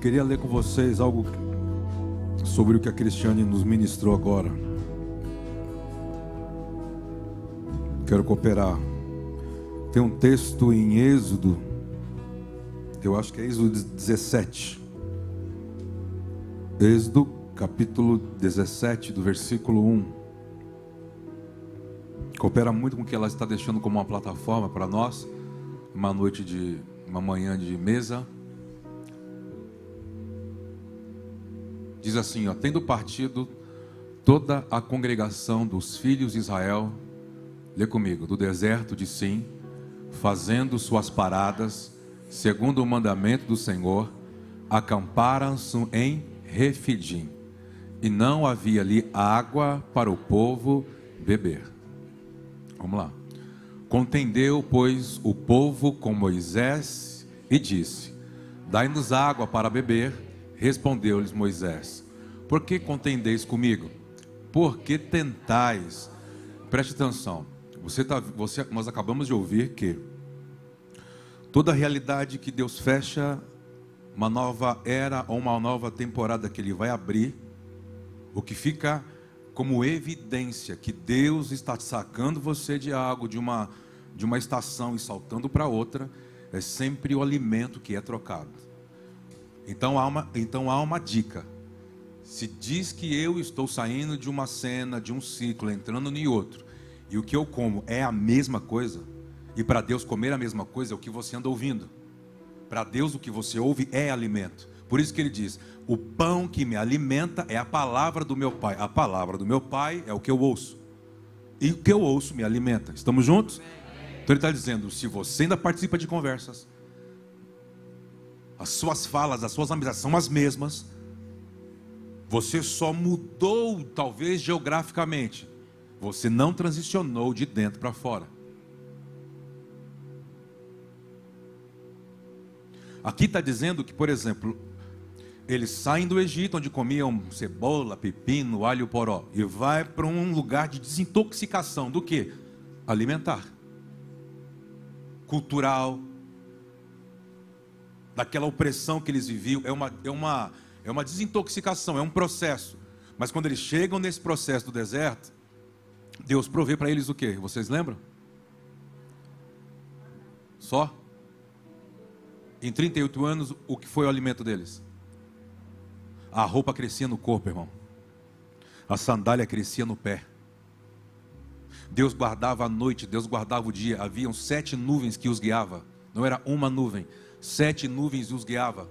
Queria ler com vocês algo sobre o que a Cristiane nos ministrou agora. Quero cooperar. Tem um texto em Êxodo, eu acho que é Êxodo 17. Êxodo capítulo 17, do versículo 1. Coopera muito com o que ela está deixando como uma plataforma para nós, uma noite de uma manhã de mesa. Diz assim, ó, tendo partido toda a congregação dos filhos de Israel, lê comigo, do deserto de Sim, fazendo suas paradas, segundo o mandamento do Senhor, acamparam-se em Refidim, e não havia ali água para o povo beber. Vamos lá. Contendeu, pois, o povo com Moisés e disse: Dai-nos água para beber. Respondeu-lhes Moisés: Por que contendeis comigo? Por que tentais? Preste atenção. Você tá, você, nós acabamos de ouvir que toda realidade que Deus fecha uma nova era ou uma nova temporada que Ele vai abrir, o que fica como evidência que Deus está sacando você de algo, de uma, de uma estação e saltando para outra, é sempre o alimento que é trocado. Então há uma, então há uma dica. Se diz que eu estou saindo de uma cena, de um ciclo, entrando em outro, e o que eu como é a mesma coisa, e para Deus comer a mesma coisa é o que você anda ouvindo. Para Deus o que você ouve é alimento. Por isso que ele diz: "O pão que me alimenta é a palavra do meu Pai. A palavra do meu Pai é o que eu ouço. E o que eu ouço me alimenta." Estamos juntos? Então ele está dizendo: se você ainda participa de conversas, as suas falas, as suas amizades são as mesmas. Você só mudou, talvez geograficamente. Você não transicionou de dentro para fora. Aqui está dizendo que, por exemplo, eles saem do Egito, onde comiam cebola, pepino, alho poró, e vai para um lugar de desintoxicação do que? Alimentar, cultural, daquela opressão que eles viviam, é uma, é uma, é uma desintoxicação, é um processo. Mas quando eles chegam nesse processo do deserto, Deus provê para eles o que? Vocês lembram? Só? Em 38 anos, o que foi o alimento deles? A roupa crescia no corpo, irmão. A sandália crescia no pé. Deus guardava a noite, Deus guardava o dia. Haviam sete nuvens que os guiava. Não era uma nuvem, sete nuvens os guiava.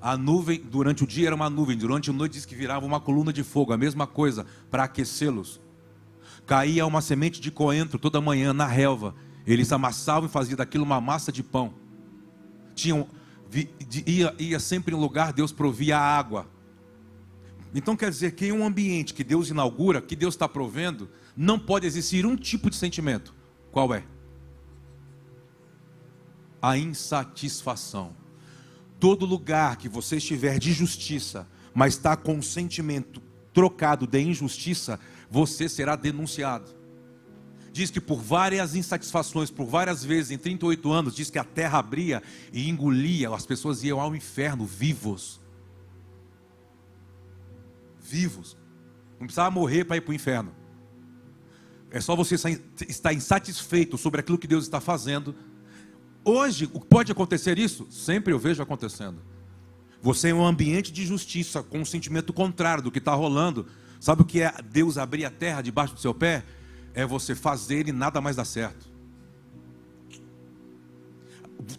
A nuvem, durante o dia era uma nuvem, durante a noite diz que virava uma coluna de fogo, a mesma coisa, para aquecê-los. Caía uma semente de coentro toda manhã na relva. Eles amassavam e faziam daquilo uma massa de pão. Tinham, ia, ia sempre em lugar, Deus provia água. Então quer dizer que em um ambiente que Deus inaugura, que Deus está provendo, não pode existir um tipo de sentimento. Qual é? A insatisfação. Todo lugar que você estiver de justiça, mas está com o sentimento trocado de injustiça, você será denunciado. Diz que por várias insatisfações, por várias vezes em 38 anos, diz que a terra abria e engolia, as pessoas iam ao inferno vivos. Vivos. Não precisava morrer para ir para o inferno. É só você estar insatisfeito sobre aquilo que Deus está fazendo Hoje, pode acontecer isso? Sempre eu vejo acontecendo. Você é um ambiente de justiça, com um sentimento contrário do que está rolando. Sabe o que é Deus abrir a terra debaixo do seu pé? É você fazer e nada mais dar certo.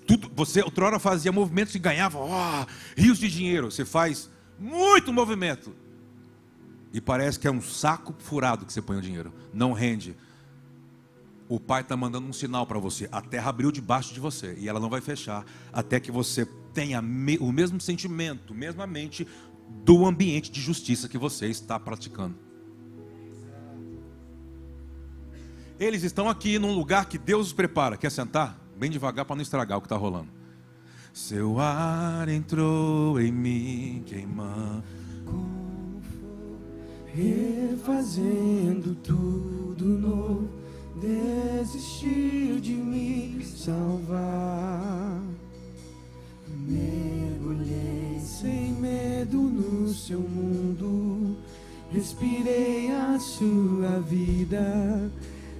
Tudo, você outrora fazia movimentos e ganhava oh, rios de dinheiro. Você faz muito movimento. E parece que é um saco furado que você põe o dinheiro. Não rende o Pai está mandando um sinal para você. A terra abriu debaixo de você e ela não vai fechar até que você tenha o mesmo sentimento, mesma mente do ambiente de justiça que você está praticando. Eles estão aqui num lugar que Deus os prepara. Quer sentar? Bem devagar para não estragar o que está rolando. Seu ar entrou em mim, queimando. Refazendo tudo novo desistiu de me salvar. Mergulhei seu mundo. Respirei a sua vida,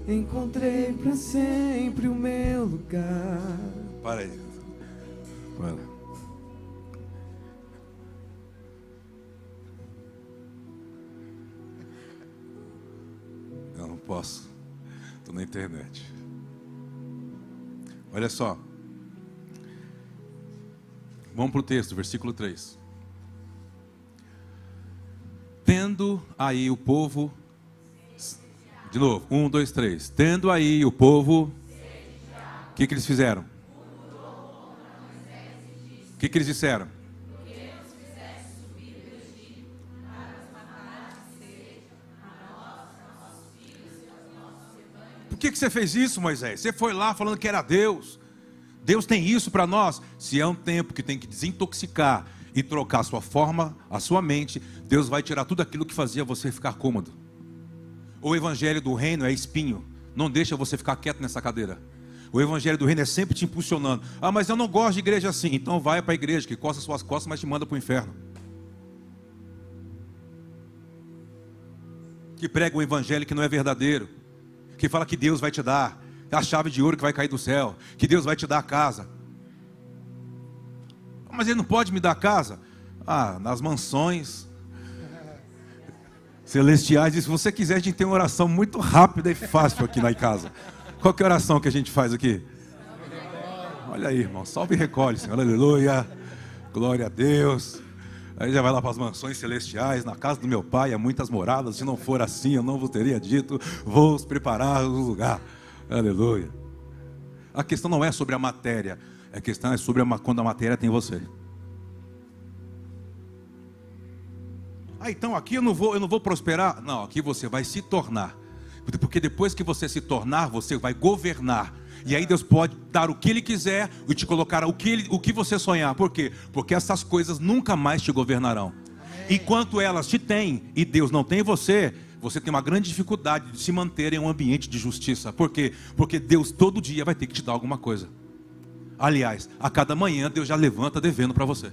encontrei para sempre o meu lugar. Para aí. Para. Eu não posso. Estou na internet. Olha só. Vamos para o texto, versículo 3. Tendo aí o povo. De novo, um, dois, três. Tendo aí o povo. O que, que eles fizeram? O que, que eles disseram? Que, você fez isso, Moisés? Você foi lá falando que era Deus. Deus tem isso para nós. Se é um tempo que tem que desintoxicar e trocar a sua forma, a sua mente, Deus vai tirar tudo aquilo que fazia você ficar cômodo. O evangelho do reino é espinho. Não deixa você ficar quieto nessa cadeira. O evangelho do reino é sempre te impulsionando. Ah, mas eu não gosto de igreja assim. Então vai para a igreja que coça suas costas, mas te manda para o inferno. Que prega um evangelho que não é verdadeiro que fala que Deus vai te dar a chave de ouro que vai cair do céu, que Deus vai te dar a casa. Mas ele não pode me dar a casa? Ah, nas mansões celestiais. E se você quiser, a gente tem uma oração muito rápida e fácil aqui na casa. Qual que é a oração que a gente faz aqui? Olha aí, irmão. Salve e recolhe, Senhor. Aleluia. Glória a Deus. Aí já vai lá para as mansões celestiais, na casa do meu pai há muitas moradas. Se não for assim, eu não vos teria dito, vou preparar o lugar. Aleluia. A questão não é sobre a matéria, a questão é sobre a, quando a matéria tem você. Ah, então aqui eu não vou, eu não vou prosperar. Não, aqui você vai se tornar. Porque depois que você se tornar, você vai governar e aí Deus pode dar o que Ele quiser e te colocar o que, ele, o que você sonhar. Por quê? Porque essas coisas nunca mais te governarão. Enquanto elas te têm e Deus não tem você, você tem uma grande dificuldade de se manter em um ambiente de justiça. Por quê? Porque Deus todo dia vai ter que te dar alguma coisa. Aliás, a cada manhã Deus já levanta devendo para você.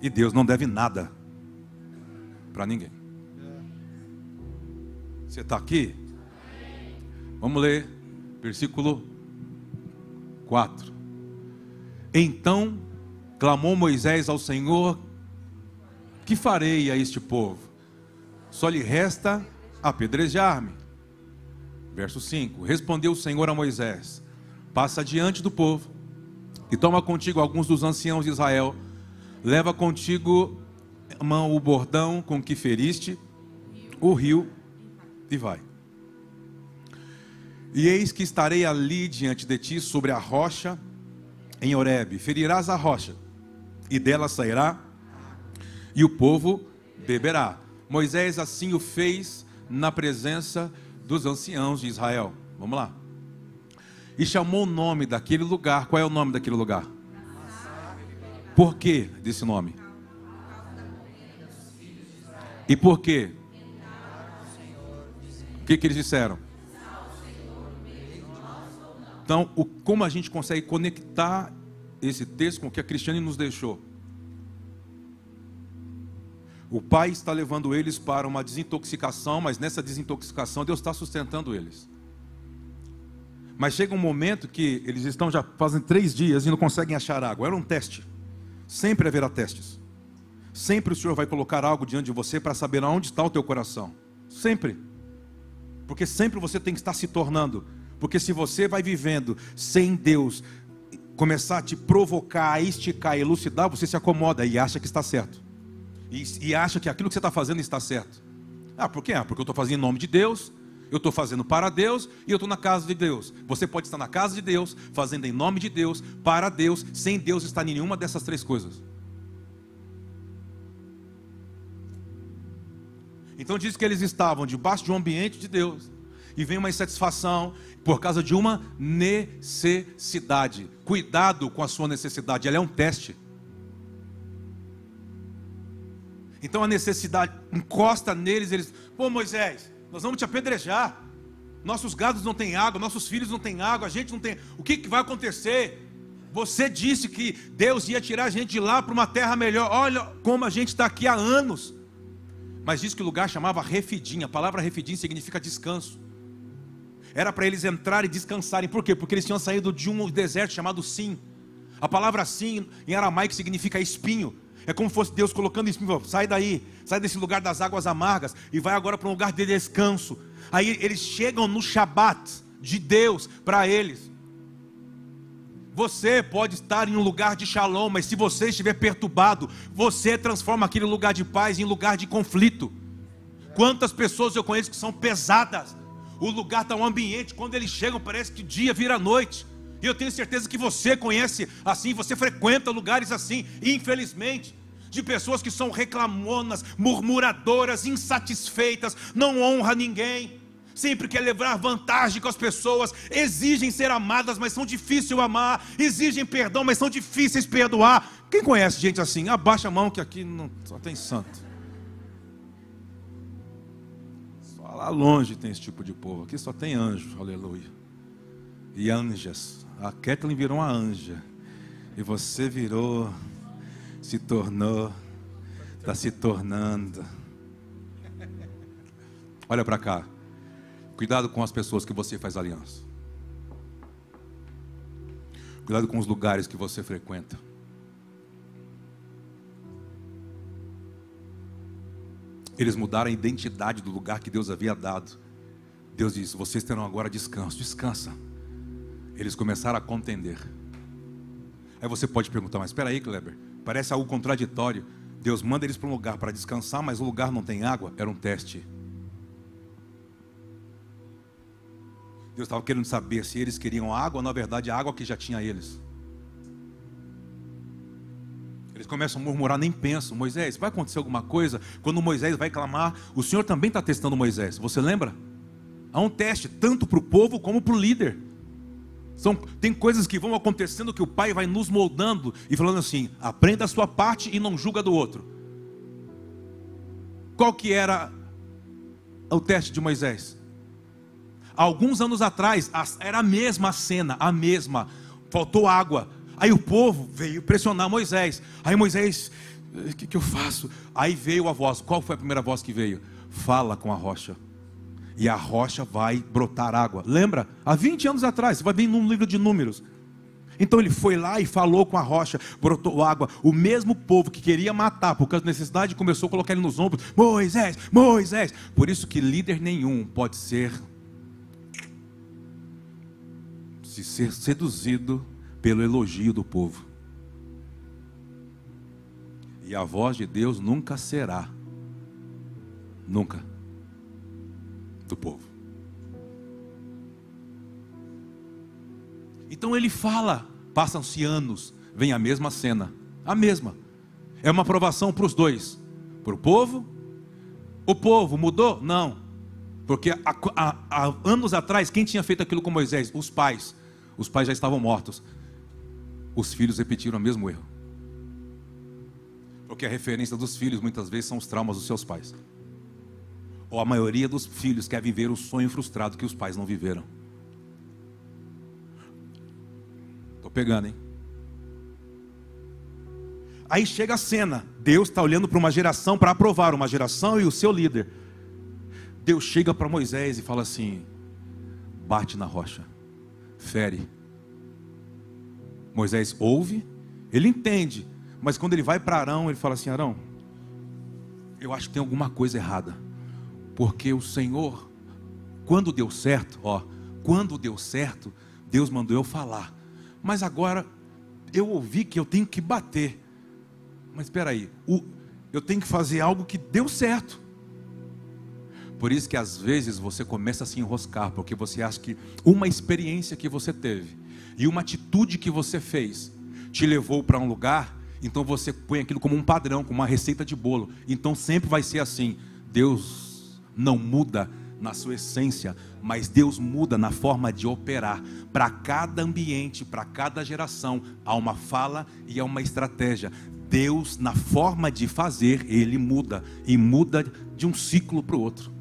E Deus não deve nada para ninguém. Você está aqui? Vamos ler, versículo 4. Então clamou Moisés ao Senhor: Que farei a este povo? Só lhe resta apedrejar-me. Verso 5: Respondeu o Senhor a Moisés: Passa diante do povo e toma contigo alguns dos anciãos de Israel, leva contigo mão o bordão com que feriste o rio e vai. E eis que estarei ali diante de ti sobre a rocha em Horebe. Ferirás a rocha, e dela sairá, e o povo beberá. Moisés assim o fez na presença dos anciãos de Israel. Vamos lá. E chamou o nome daquele lugar. Qual é o nome daquele lugar? Por que desse nome? E por quê? O que, que eles disseram? Então, o, como a gente consegue conectar esse texto com o que a Cristiane nos deixou? O Pai está levando eles para uma desintoxicação, mas nessa desintoxicação Deus está sustentando eles. Mas chega um momento que eles estão já fazem três dias e não conseguem achar água. Era um teste. Sempre haverá testes. Sempre o Senhor vai colocar algo diante de você para saber aonde está o teu coração. Sempre. Porque sempre você tem que estar se tornando porque se você vai vivendo sem Deus começar a te provocar, a esticar, a elucidar, você se acomoda e acha que está certo. E, e acha que aquilo que você está fazendo está certo. Ah, por quê? Ah, porque eu estou fazendo em nome de Deus, eu estou fazendo para Deus e eu estou na casa de Deus. Você pode estar na casa de Deus, fazendo em nome de Deus, para Deus, sem Deus estar em nenhuma dessas três coisas. Então diz que eles estavam debaixo de um ambiente de Deus e vem uma insatisfação por causa de uma necessidade. Cuidado com a sua necessidade, ela é um teste. Então a necessidade encosta neles, eles, pô Moisés, nós vamos te apedrejar. Nossos gados não têm água, nossos filhos não têm água, a gente não tem. O que, que vai acontecer? Você disse que Deus ia tirar a gente de lá para uma terra melhor. Olha como a gente está aqui há anos. Mas diz que o lugar chamava Refidim. A palavra Refidim significa descanso. Era para eles entrarem e descansarem. Por quê? Porque eles tinham saído de um deserto chamado Sim. A palavra Sim em aramaico significa espinho. É como se fosse Deus colocando espinho. Sai daí, sai desse lugar das águas amargas e vai agora para um lugar de descanso. Aí eles chegam no Shabat de Deus para eles. Você pode estar em um lugar de shalom, mas se você estiver perturbado, você transforma aquele lugar de paz em lugar de conflito. Quantas pessoas eu conheço que são pesadas? O lugar está um ambiente, quando eles chegam, parece que dia vira noite. E eu tenho certeza que você conhece assim, você frequenta lugares assim, infelizmente, de pessoas que são reclamonas, murmuradoras, insatisfeitas, não honra ninguém sempre quer levar vantagem com as pessoas, exigem ser amadas, mas são difíceis amar, exigem perdão, mas são difíceis perdoar. Quem conhece gente assim? Abaixa a mão que aqui não só tem santo. Lá longe tem esse tipo de povo. Aqui só tem anjo, aleluia. E anjas. A Kathleen virou uma anja. E você virou, se tornou, está se tornando. Olha para cá. Cuidado com as pessoas que você faz aliança. Cuidado com os lugares que você frequenta. Eles mudaram a identidade do lugar que Deus havia dado. Deus disse: Vocês terão agora descanso. Descansa. Eles começaram a contender. Aí você pode perguntar: Mas espera aí, Kleber. Parece algo contraditório. Deus manda eles para um lugar para descansar, mas o lugar não tem água. Era um teste. Deus estava querendo saber se eles queriam água ou, na verdade, a água que já tinha eles. Eles começam a murmurar, nem pensam. Moisés, vai acontecer alguma coisa? Quando Moisés vai clamar, o Senhor também está testando Moisés. Você lembra? Há um teste, tanto para o povo como para o líder. São, tem coisas que vão acontecendo que o Pai vai nos moldando e falando assim: aprenda a sua parte e não julga do outro. Qual que era o teste de Moisés? alguns anos atrás, era a mesma cena, a mesma. Faltou água. Aí o povo veio pressionar Moisés. Aí Moisés, o que, que eu faço? Aí veio a voz. Qual foi a primeira voz que veio? Fala com a rocha. E a rocha vai brotar água. Lembra? Há 20 anos atrás, você vai ver num livro de números. Então ele foi lá e falou com a rocha, brotou água. O mesmo povo que queria matar por causa da necessidade começou a colocar ele nos ombros: Moisés, Moisés. Por isso que líder nenhum pode ser de ser seduzido pelo elogio do povo. E a voz de Deus nunca será, nunca, do povo. Então ele fala, passam-se anos, vem a mesma cena, a mesma. É uma aprovação para os dois, para o povo. O povo mudou? Não, porque há, há, há, anos atrás, quem tinha feito aquilo com Moisés? Os pais. Os pais já estavam mortos. Os filhos repetiram o mesmo erro. Porque a referência dos filhos muitas vezes são os traumas dos seus pais. Ou a maioria dos filhos quer viver o sonho frustrado que os pais não viveram. Estou pegando, hein? Aí chega a cena. Deus está olhando para uma geração para aprovar uma geração e o seu líder. Deus chega para Moisés e fala assim: bate na rocha fere. Moisés ouve, ele entende, mas quando ele vai para Arão, ele fala assim: Arão, eu acho que tem alguma coisa errada, porque o Senhor, quando deu certo, ó, quando deu certo, Deus mandou eu falar, mas agora eu ouvi que eu tenho que bater, mas espera aí, eu tenho que fazer algo que deu certo. Por isso que às vezes você começa a se enroscar, porque você acha que uma experiência que você teve e uma atitude que você fez te levou para um lugar, então você põe aquilo como um padrão, como uma receita de bolo. Então sempre vai ser assim. Deus não muda na sua essência, mas Deus muda na forma de operar. Para cada ambiente, para cada geração, há uma fala e há uma estratégia. Deus, na forma de fazer, ele muda e muda de um ciclo para o outro.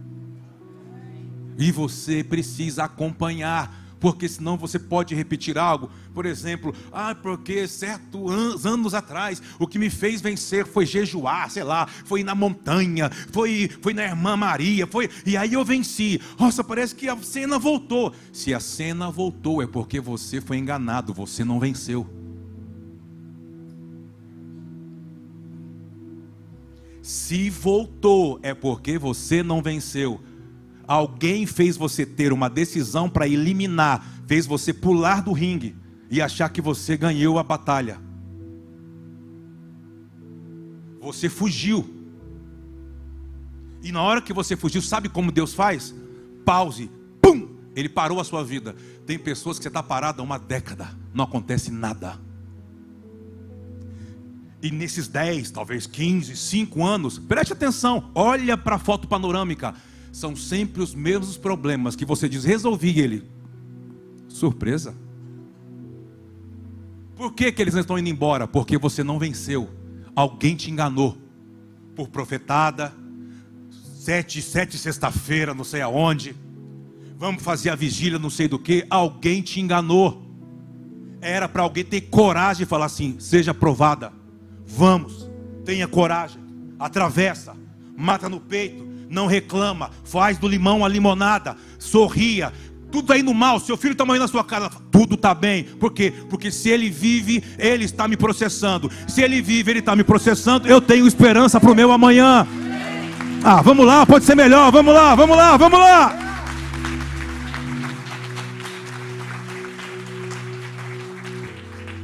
E você precisa acompanhar, porque senão você pode repetir algo. Por exemplo, ah, porque certos anos atrás o que me fez vencer foi jejuar, sei lá, foi na montanha, foi, foi na irmã Maria, foi e aí eu venci. Nossa, parece que a cena voltou. Se a cena voltou é porque você foi enganado, você não venceu. Se voltou é porque você não venceu. Alguém fez você ter uma decisão para eliminar, fez você pular do ringue e achar que você ganhou a batalha. Você fugiu. E na hora que você fugiu, sabe como Deus faz? Pause, pum, ele parou a sua vida. Tem pessoas que você está parado há uma década, não acontece nada. E nesses 10, talvez 15, 5 anos, preste atenção, olha para a foto panorâmica são sempre os mesmos problemas que você diz, resolvi ele. Surpresa. Por que, que eles não estão indo embora? Porque você não venceu. Alguém te enganou. Por profetada, sete, sete sexta-feira, não sei aonde. Vamos fazer a vigília, não sei do que. Alguém te enganou. Era para alguém ter coragem de falar assim: seja provada. Vamos, tenha coragem. Atravessa, mata no peito, não reclama, faz do limão a limonada, sorria. Tudo está indo mal, seu filho está morrendo na sua casa, tudo está bem. Por quê? Porque se ele vive, ele está me processando. Se ele vive, ele está me processando. Eu tenho esperança para o meu amanhã. Ah, vamos lá, pode ser melhor. Vamos lá, vamos lá, vamos lá.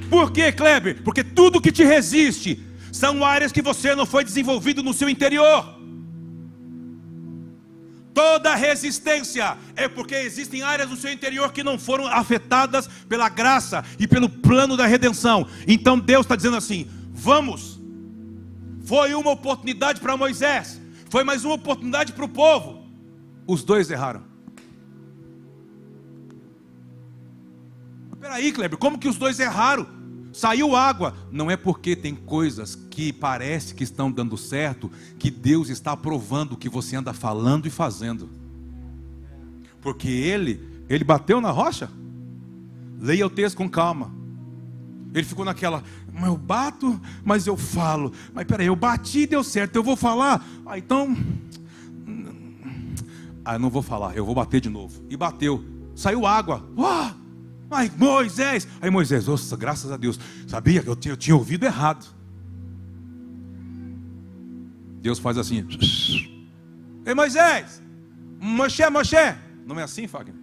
Por quê, Kleber? Porque tudo que te resiste são áreas que você não foi desenvolvido no seu interior. Toda resistência é porque existem áreas do seu interior que não foram afetadas pela graça e pelo plano da redenção. Então Deus está dizendo assim: vamos. Foi uma oportunidade para Moisés, foi mais uma oportunidade para o povo. Os dois erraram. Espera aí, Kleber, como que os dois erraram? Saiu água. Não é porque tem coisas que parece que estão dando certo que Deus está aprovando o que você anda falando e fazendo. Porque ele, ele bateu na rocha. Leia o texto com calma. Ele ficou naquela, mas eu bato, mas eu falo. Mas peraí, eu bati e deu certo, eu vou falar. Ah, então. Ah, eu não vou falar, eu vou bater de novo. E bateu. Saiu água. Uau! Ai, Moisés. Aí Moisés, graças a Deus. Sabia que eu tinha, eu tinha ouvido errado. Deus faz assim. Ei, Moisés. Moshe, Moshe. Não é assim, Fagner?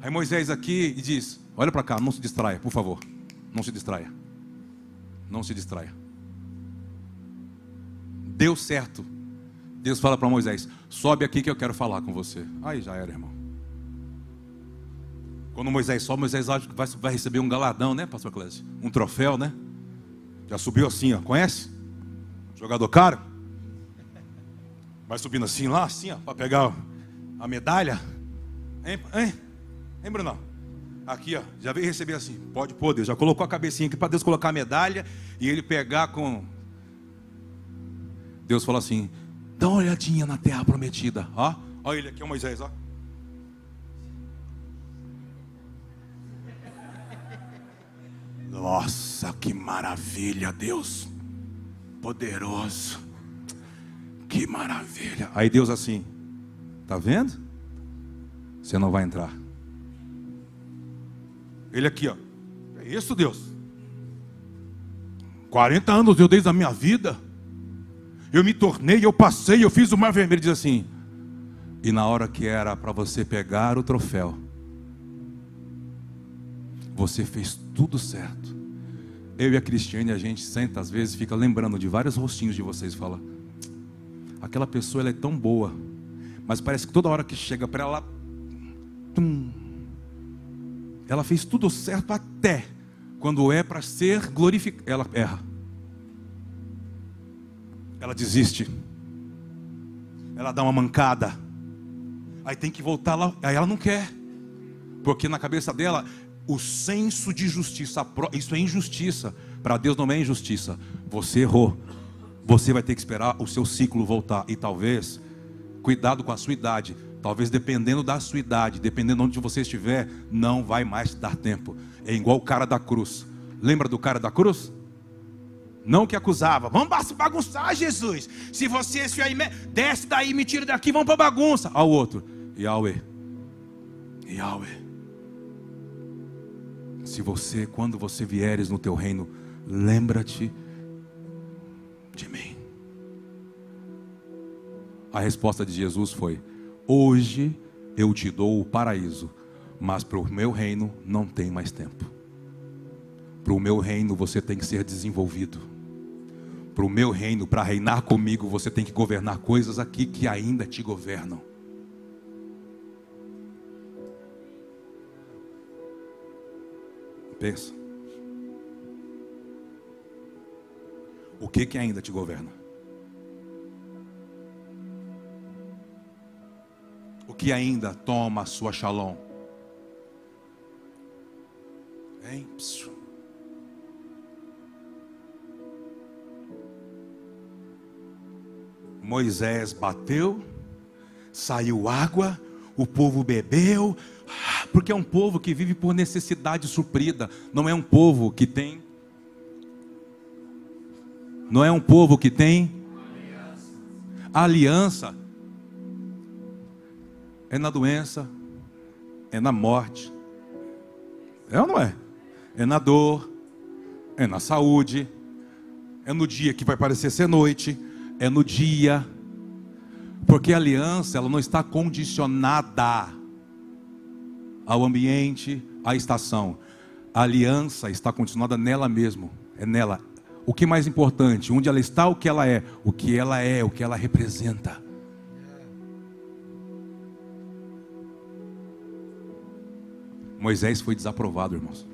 Aí Moisés aqui e diz: Olha para cá, não se distraia, por favor. Não se distraia. Não se distraia. Deu certo. Deus fala para Moisés: Sobe aqui que eu quero falar com você. Aí já era, irmão. Quando Moisés sobe, Moisés vai, vai receber um galadão, né, pastor Clécio? Um troféu, né? Já subiu assim, ó. Conhece? Jogador caro? Vai subindo assim lá, assim, ó, para pegar a medalha. Hein, hein? Hein, Bruno? Aqui, ó, já veio receber assim. Pode pôr, Deus. Já colocou a cabecinha aqui para Deus colocar a medalha e ele pegar com. Deus falou assim: dá uma olhadinha na terra prometida, ó. Olha ele aqui, o Moisés, ó. Nossa, que maravilha, Deus. Poderoso. Que maravilha. Aí Deus assim, tá vendo? Você não vai entrar. Ele aqui, ó. É isso, Deus. 40 anos eu desde a minha vida. Eu me tornei, eu passei, eu fiz o mar vermelho. Diz assim. E na hora que era para você pegar o troféu, você fez tudo certo. Eu e a Cristiane, a gente senta às vezes, fica lembrando de vários rostinhos de vocês e fala: aquela pessoa ela é tão boa, mas parece que toda hora que chega para ela, tum, ela fez tudo certo até quando é para ser glorificada, ela erra. Ela desiste. Ela dá uma mancada. Aí tem que voltar lá, aí ela não quer. Porque na cabeça dela o senso de justiça. Isso é injustiça. Para Deus não é injustiça. Você errou. Você vai ter que esperar o seu ciclo voltar. E talvez, cuidado com a sua idade. Talvez dependendo da sua idade, dependendo de onde você estiver, não vai mais dar tempo. É igual o cara da cruz. Lembra do cara da cruz? Não que acusava, vamos bagunçar, Jesus. Se você se aí, desce daí, me tira daqui, vamos para bagunça. Ao outro, Yahweh, Yahweh. Você, quando você vieres no teu reino, lembra-te de mim. A resposta de Jesus foi: Hoje eu te dou o paraíso, mas para o meu reino não tem mais tempo. Para o meu reino você tem que ser desenvolvido. Para o meu reino, para reinar comigo, você tem que governar coisas aqui que ainda te governam. Pensa. O que que ainda te governa? O que ainda toma a sua shalom? Hein? Moisés bateu, saiu água, o povo bebeu, porque é um povo que vive por necessidade suprida, não é um povo que tem. Não é um povo que tem aliança. É na doença, é na morte. É ou não é? É na dor, é na saúde, é no dia que vai parecer ser noite, é no dia. Porque a aliança, ela não está condicionada ao ambiente, à estação. A aliança está continuada nela mesmo, é nela. O que é mais importante, onde ela está, o que ela é, o que ela é, o que ela representa. Moisés foi desaprovado, irmãos.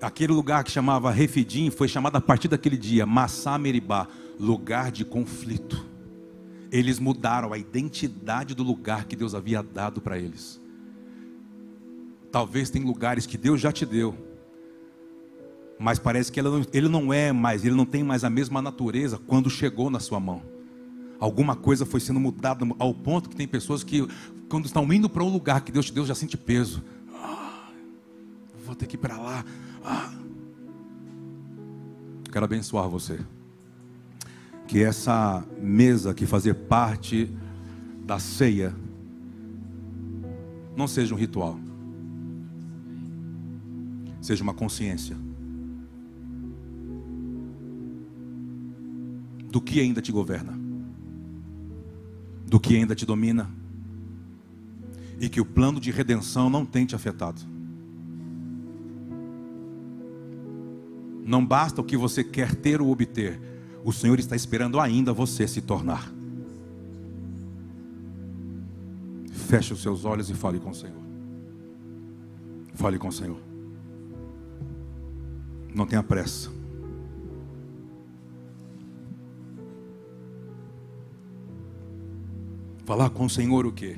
Aquele lugar que chamava Refidim foi chamado a partir daquele dia Massá Meribá, lugar de conflito eles mudaram a identidade do lugar que Deus havia dado para eles. Talvez tem lugares que Deus já te deu, mas parece que ele não, é mais, ele não tem mais a mesma natureza quando chegou na sua mão. Alguma coisa foi sendo mudada ao ponto que tem pessoas que, quando estão indo para um lugar que Deus te deu, já sente peso. Ah, vou ter que ir para lá. Ah. Quero abençoar você que essa mesa que fazer parte da ceia não seja um ritual, seja uma consciência do que ainda te governa, do que ainda te domina, e que o plano de redenção não tem te afetado. Não basta o que você quer ter ou obter, o Senhor está esperando ainda você se tornar. Feche os seus olhos e fale com o Senhor. Fale com o Senhor. Não tenha pressa. Falar com o Senhor o que?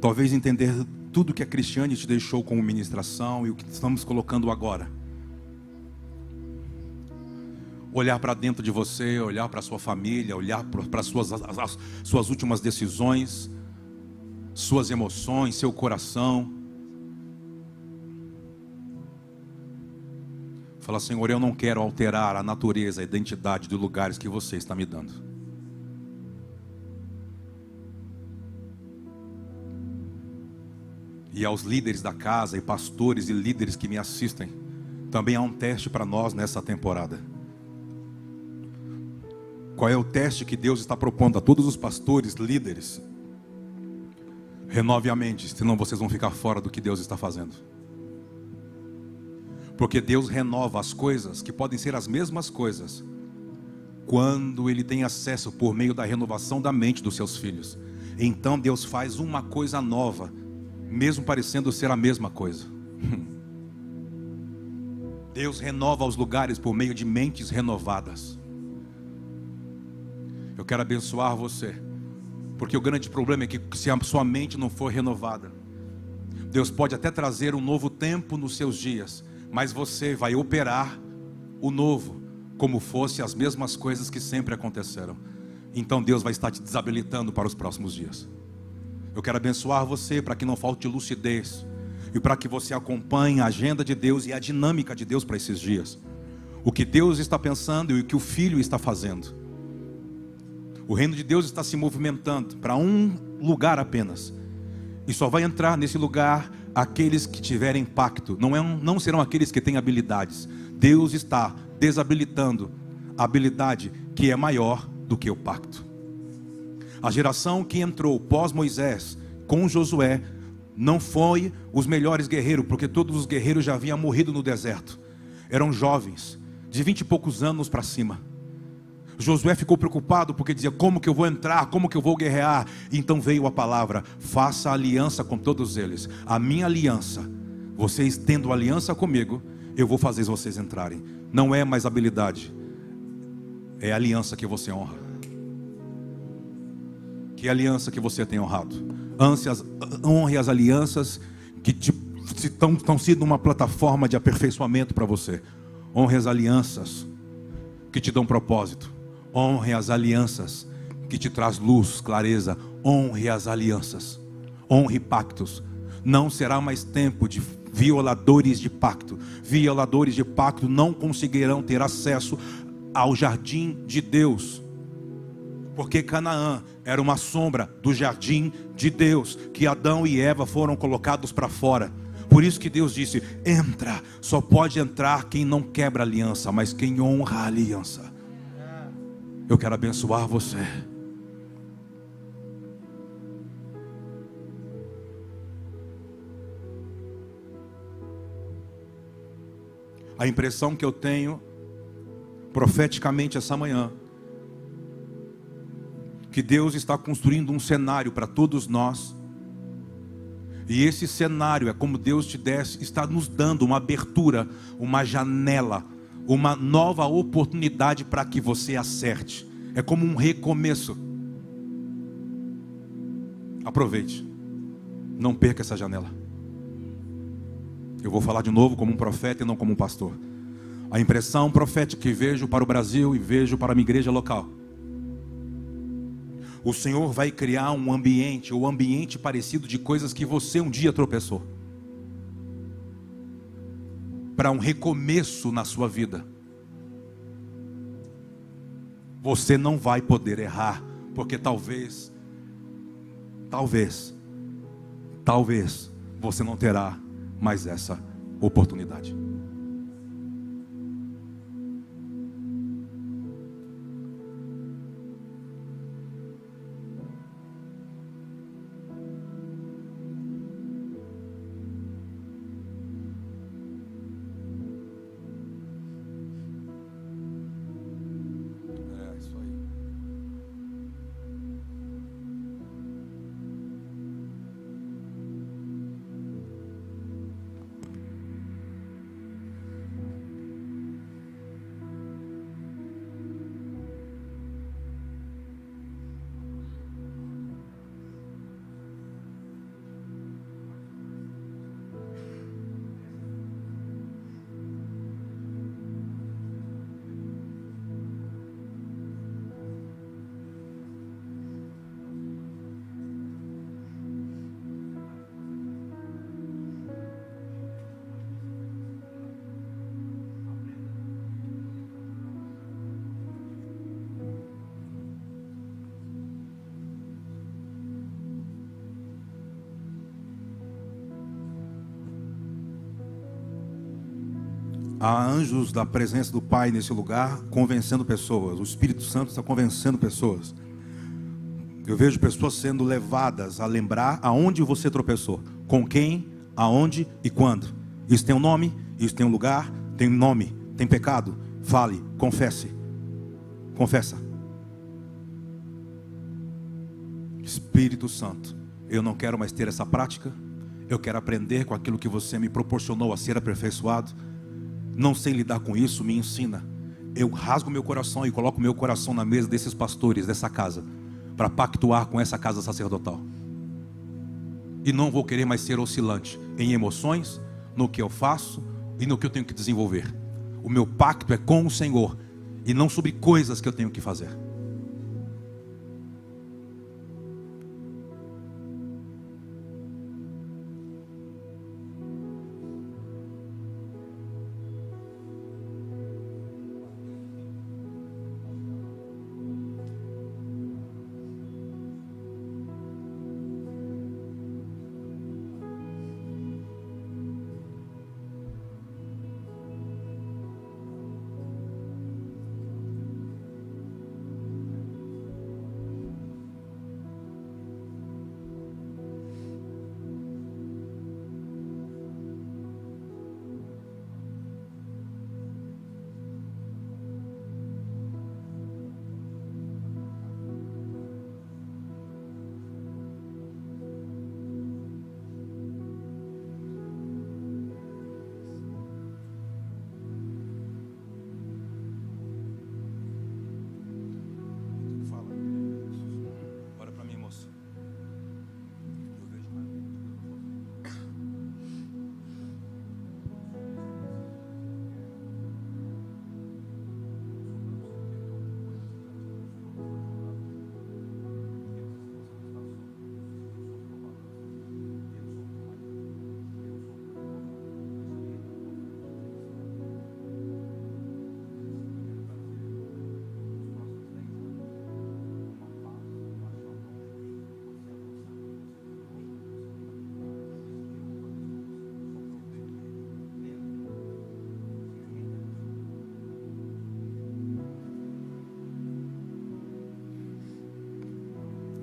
Talvez entender tudo que a Cristiane te deixou como ministração e o que estamos colocando agora olhar para dentro de você, olhar para sua família, olhar para as suas, as, suas últimas decisões, suas emoções, seu coração. Fala, Senhor, eu não quero alterar a natureza, a identidade de lugares que você está me dando. E aos líderes da casa, e pastores e líderes que me assistem, também há um teste para nós nessa temporada. Qual é o teste que Deus está propondo a todos os pastores, líderes? Renove a mente, senão vocês vão ficar fora do que Deus está fazendo. Porque Deus renova as coisas que podem ser as mesmas coisas, quando Ele tem acesso por meio da renovação da mente dos seus filhos. Então Deus faz uma coisa nova, mesmo parecendo ser a mesma coisa. Deus renova os lugares por meio de mentes renovadas. Eu quero abençoar você. Porque o grande problema é que se a sua mente não for renovada, Deus pode até trazer um novo tempo nos seus dias, mas você vai operar o novo como fosse as mesmas coisas que sempre aconteceram. então Deus vai estar te desabilitando para os próximos dias. Eu quero abençoar você para que não falte lucidez e para que você acompanhe a agenda de Deus e a dinâmica de Deus para esses dias. O que Deus está pensando e o que o Filho está fazendo. O reino de Deus está se movimentando para um lugar apenas. E só vai entrar nesse lugar aqueles que tiverem pacto. Não, é um, não serão aqueles que têm habilidades. Deus está desabilitando a habilidade que é maior do que o pacto. A geração que entrou pós Moisés com Josué não foi os melhores guerreiros, porque todos os guerreiros já haviam morrido no deserto. Eram jovens, de vinte e poucos anos para cima. Josué ficou preocupado porque dizia: Como que eu vou entrar? Como que eu vou guerrear? Então veio a palavra: Faça aliança com todos eles. A minha aliança, vocês tendo aliança comigo, eu vou fazer vocês entrarem. Não é mais habilidade, é aliança que você honra. Que aliança que você tem honrado? Ânsias, honre as alianças que estão sendo uma plataforma de aperfeiçoamento para você. Honre as alianças que te dão propósito. Honre as alianças que te traz luz, clareza. Honre as alianças. Honre pactos. Não será mais tempo de violadores de pacto. Violadores de pacto não conseguirão ter acesso ao jardim de Deus. Porque Canaã era uma sombra do jardim de Deus, que Adão e Eva foram colocados para fora. Por isso que Deus disse: entra, só pode entrar quem não quebra aliança, mas quem honra a aliança. Eu quero abençoar você. A impressão que eu tenho profeticamente essa manhã que Deus está construindo um cenário para todos nós. E esse cenário é como Deus te desse, está nos dando uma abertura, uma janela, uma nova oportunidade para que você acerte. É como um recomeço. Aproveite. Não perca essa janela. Eu vou falar de novo como um profeta e não como um pastor. A impressão profética que vejo para o Brasil e vejo para a minha igreja local. O Senhor vai criar um ambiente, ou um ambiente parecido de coisas que você um dia tropeçou. Para um recomeço na sua vida. Você não vai poder errar, porque talvez, talvez, talvez você não terá mais essa oportunidade. Há anjos da presença do Pai nesse lugar, convencendo pessoas. O Espírito Santo está convencendo pessoas. Eu vejo pessoas sendo levadas a lembrar aonde você tropeçou, com quem, aonde e quando. Isso tem um nome, isso tem um lugar, tem nome, tem pecado. Fale, confesse. Confessa. Espírito Santo, eu não quero mais ter essa prática. Eu quero aprender com aquilo que você me proporcionou a ser aperfeiçoado não sei lidar com isso, me ensina. Eu rasgo meu coração e coloco meu coração na mesa desses pastores, dessa casa, para pactuar com essa casa sacerdotal. E não vou querer mais ser oscilante em emoções, no que eu faço e no que eu tenho que desenvolver. O meu pacto é com o Senhor e não sobre coisas que eu tenho que fazer.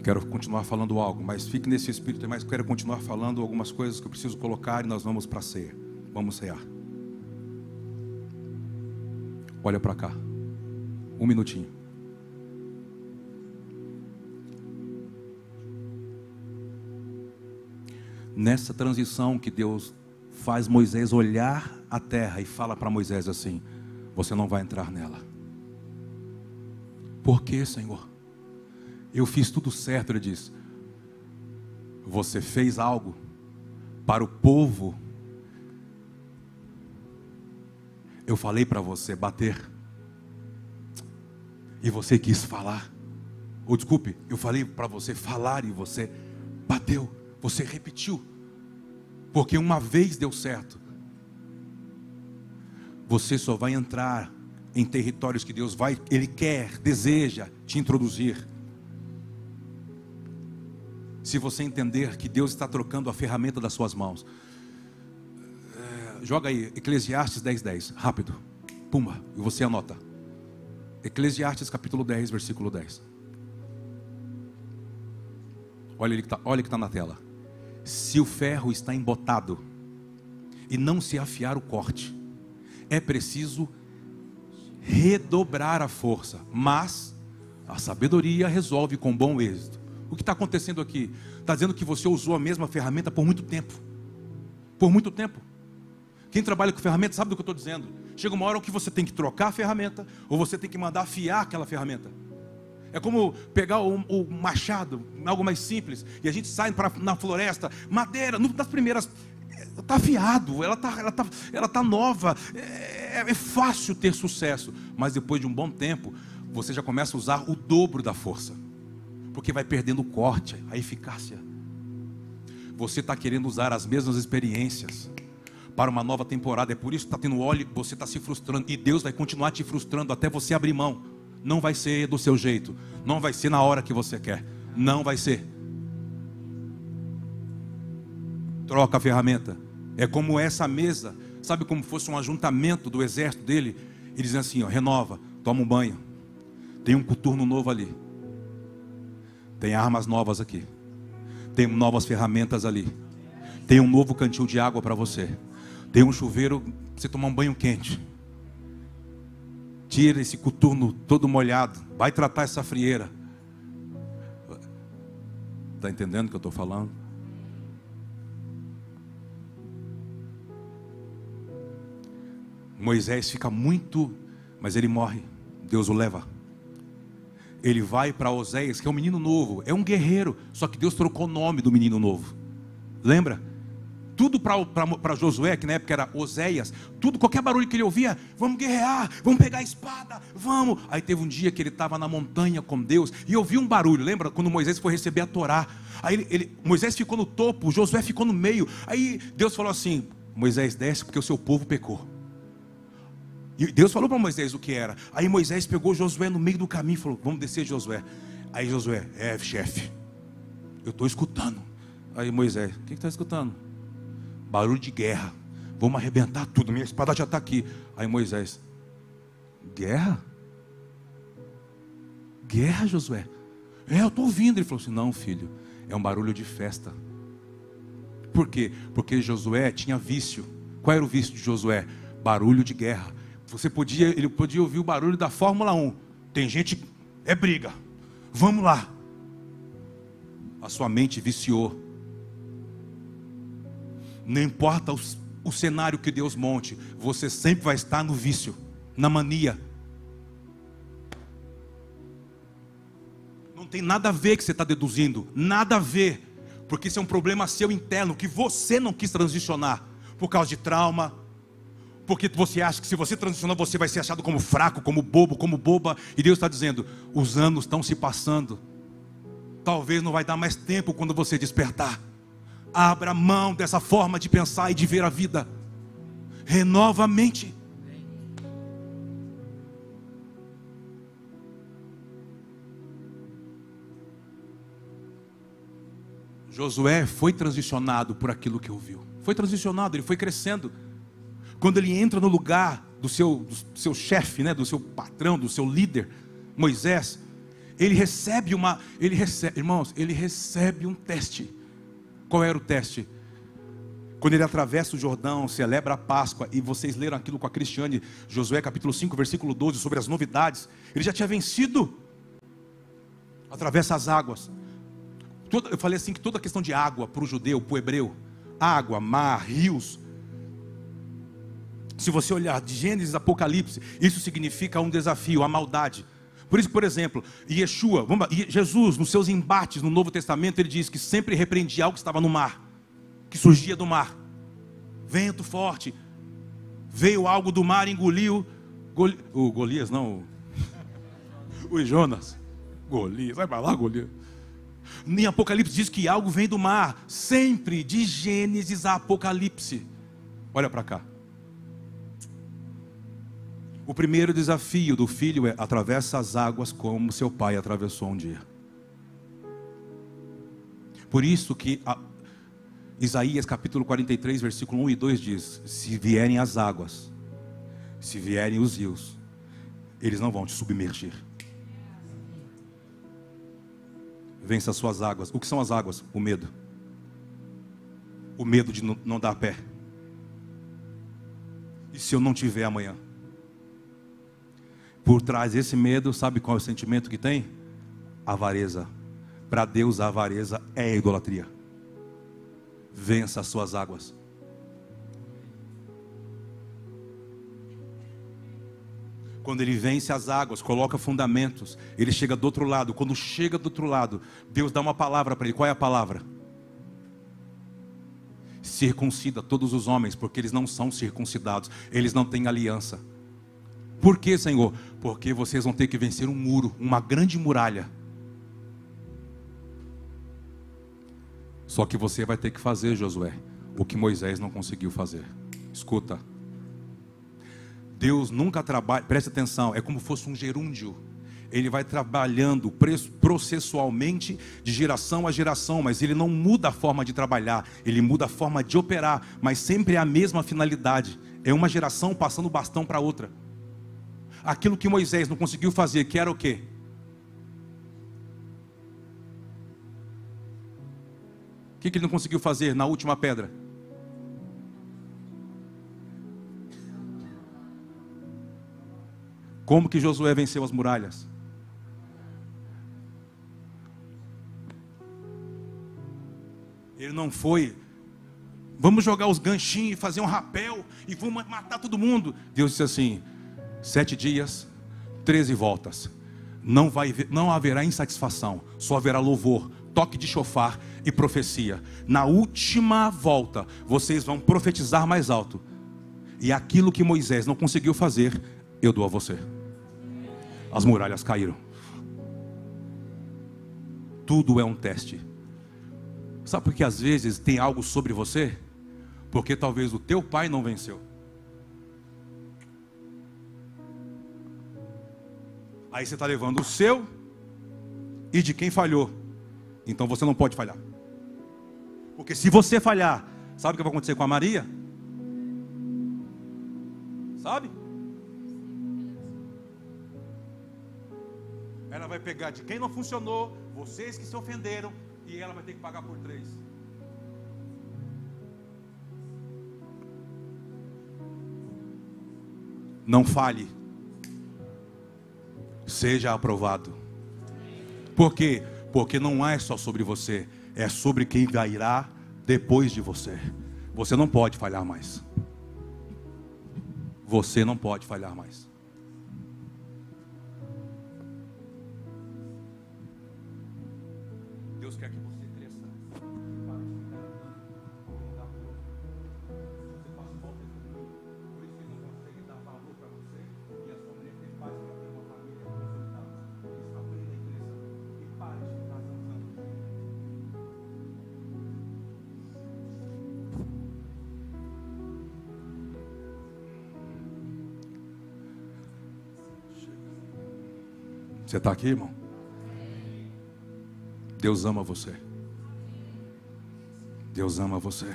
Quero continuar falando algo, mas fique nesse espírito, mas quero continuar falando algumas coisas que eu preciso colocar e nós vamos para a ceia. Vamos cear. Olha para cá. Um minutinho. Nessa transição que Deus faz Moisés olhar a terra e fala para Moisés assim: Você não vai entrar nela. Por que, Senhor? Eu fiz tudo certo, ele diz. Você fez algo para o povo. Eu falei para você bater. E você quis falar. Ou desculpe, eu falei para você falar e você bateu. Você repetiu. Porque uma vez deu certo. Você só vai entrar em territórios que Deus vai, Ele quer, deseja te introduzir. Se você entender que Deus está trocando a ferramenta das suas mãos. É, joga aí, Eclesiastes 10, 10, rápido. Pumba, e você anota. Eclesiastes capítulo 10, versículo 10. Olha ele que está tá na tela. Se o ferro está embotado e não se afiar o corte, é preciso redobrar a força, mas a sabedoria resolve com bom êxito. O que está acontecendo aqui? Está dizendo que você usou a mesma ferramenta por muito tempo. Por muito tempo. Quem trabalha com ferramenta sabe do que eu estou dizendo. Chega uma hora que você tem que trocar a ferramenta, ou você tem que mandar afiar aquela ferramenta. É como pegar o, o machado, algo mais simples, e a gente sai pra, na floresta, madeira, nas primeiras. Está afiado, ela está ela tá, ela tá nova, é, é fácil ter sucesso, mas depois de um bom tempo, você já começa a usar o dobro da força, porque vai perdendo o corte, a eficácia. Você está querendo usar as mesmas experiências para uma nova temporada, é por isso que está tendo óleo, você está se frustrando, e Deus vai continuar te frustrando até você abrir mão. Não vai ser do seu jeito, não vai ser na hora que você quer, não vai ser. Troca a ferramenta. É como essa mesa, sabe como fosse um ajuntamento do exército dele? Ele diz assim: ó, renova, toma um banho. Tem um coturno novo ali. Tem armas novas aqui. Tem novas ferramentas ali. Tem um novo cantil de água para você. Tem um chuveiro para você tomar um banho quente. Tira esse coturno todo molhado. Vai tratar essa frieira. Está entendendo o que eu estou falando? Moisés fica muito, mas ele morre. Deus o leva. Ele vai para Oséias, que é um menino novo, é um guerreiro, só que Deus trocou o nome do menino novo. Lembra? tudo para Josué, que na época era Oséias, tudo, qualquer barulho que ele ouvia, vamos guerrear, vamos pegar a espada, vamos. Aí teve um dia que ele estava na montanha com Deus e ouviu um barulho, lembra? Quando Moisés foi receber a Torá. Aí ele, ele, Moisés ficou no topo, Josué ficou no meio. Aí Deus falou assim: Moisés desce porque o seu povo pecou. E Deus falou para Moisés o que era. Aí Moisés pegou Josué no meio do caminho e falou: Vamos descer, Josué. Aí Josué, é chefe, eu estou escutando. Aí Moisés, o que está escutando? barulho de guerra. Vamos arrebentar tudo. Minha espada já está aqui. Aí Moisés, guerra? Guerra, Josué? É, eu estou ouvindo. Ele falou assim: não, filho, é um barulho de festa. Por quê? Porque Josué tinha vício. Qual era o vício de Josué? Barulho de guerra. Você podia, ele podia ouvir o barulho da Fórmula 1. Tem gente, é briga. Vamos lá. A sua mente viciou. Não importa o, o cenário que Deus monte, você sempre vai estar no vício, na mania. Não tem nada a ver que você está deduzindo, nada a ver, porque isso é um problema seu interno que você não quis transicionar por causa de trauma, porque você acha que se você transicionar você vai ser achado como fraco, como bobo, como boba, e Deus está dizendo: os anos estão se passando, talvez não vai dar mais tempo quando você despertar. Abra mão dessa forma de pensar e de ver a vida. Renova a mente. Josué foi transicionado por aquilo que ouviu. Foi transicionado, ele foi crescendo. Quando ele entra no lugar do seu, do seu chefe, né, do seu patrão, do seu líder, Moisés, ele recebe uma, ele recebe, irmãos, ele recebe um teste. Qual era o teste? Quando ele atravessa o Jordão, celebra a Páscoa, e vocês leram aquilo com a Cristiane, Josué capítulo 5, versículo 12, sobre as novidades, ele já tinha vencido. Atravessa as águas. eu falei assim que toda a questão de água para o judeu, para o hebreu, água, mar, rios. Se você olhar de Gênesis Apocalipse, isso significa um desafio, a maldade. Por isso, por exemplo, Yeshua, vamos, Jesus, nos seus embates no Novo Testamento, ele diz que sempre repreendia algo que estava no mar que surgia do mar. Vento forte. Veio algo do mar, engoliu. Gol... O Golias, não. O Jonas. Golias, vai para lá, Golias. Em Apocalipse diz que algo vem do mar, sempre de Gênesis a Apocalipse. Olha para cá. O primeiro desafio do filho é atravessa as águas como seu pai atravessou um dia. Por isso que a, Isaías capítulo 43, versículo 1 e 2 diz: Se vierem as águas, se vierem os rios, eles não vão te submergir. Vença as suas águas. O que são as águas? O medo. O medo de não dar pé. E se eu não tiver amanhã? Por trás desse medo, sabe qual é o sentimento que tem? Avareza. Para Deus, a avareza é a idolatria vença as suas águas. Quando ele vence as águas, coloca fundamentos, ele chega do outro lado. Quando chega do outro lado, Deus dá uma palavra para ele. Qual é a palavra? Circuncida todos os homens, porque eles não são circuncidados, eles não têm aliança. Por que, Senhor? Porque vocês vão ter que vencer um muro, uma grande muralha Só que você vai ter que fazer, Josué, o que Moisés não conseguiu fazer. Escuta. Deus nunca trabalha, preste atenção, é como fosse um gerúndio. Ele vai trabalhando processualmente de geração a geração, mas ele não muda a forma de trabalhar, ele muda a forma de operar, mas sempre é a mesma finalidade. É uma geração passando o bastão para outra. Aquilo que Moisés não conseguiu fazer, que era o quê? O que, que ele não conseguiu fazer na última pedra? Como que Josué venceu as muralhas? Ele não foi, vamos jogar os ganchinhos e fazer um rapel e vamos matar todo mundo. Deus disse assim: sete dias, treze voltas. Não, vai, não haverá insatisfação, só haverá louvor, toque de chofar e profecia. Na última volta, vocês vão profetizar mais alto. E aquilo que Moisés não conseguiu fazer, eu dou a você. As muralhas caíram. Tudo é um teste. Sabe por que às vezes tem algo sobre você? Porque talvez o teu pai não venceu. Aí você está levando o seu e de quem falhou. Então você não pode falhar. Porque se você falhar, sabe o que vai acontecer com a Maria? Sabe? Ela vai pegar de quem não funcionou, vocês que se ofenderam, e ela vai ter que pagar por três. Não fale. Seja aprovado. Por quê? Porque não é só sobre você, é sobre quem virá depois de você. Você não pode falhar mais. Você não pode falhar mais. Você está aqui, irmão? Deus ama você. Deus ama você.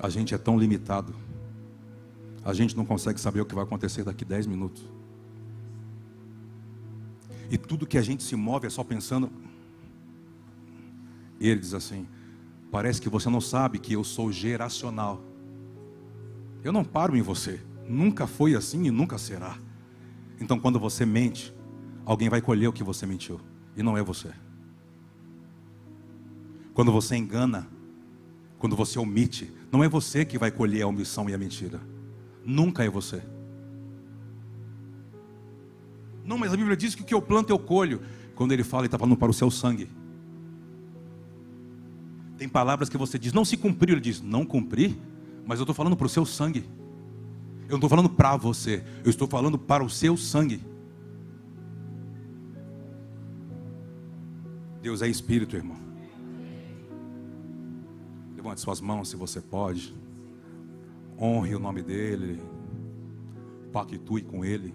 A gente é tão limitado. A gente não consegue saber o que vai acontecer daqui 10 minutos. E tudo que a gente se move é só pensando. E ele diz assim: Parece que você não sabe que eu sou geracional. Eu não paro em você. Nunca foi assim e nunca será. Então, quando você mente, alguém vai colher o que você mentiu. E não é você. Quando você engana, quando você omite, não é você que vai colher a omissão e a mentira. Nunca é você. Não, mas a Bíblia diz que o que eu planto eu colho. Quando ele fala, ele está falando para o seu sangue. Tem palavras que você diz, não se cumpriu. Ele diz, não cumpri, mas eu estou falando para o seu sangue. Eu não estou falando para você, eu estou falando para o seu sangue. Deus é espírito, irmão. Levante suas mãos se você pode. Honre o nome dele. Pactue com ele.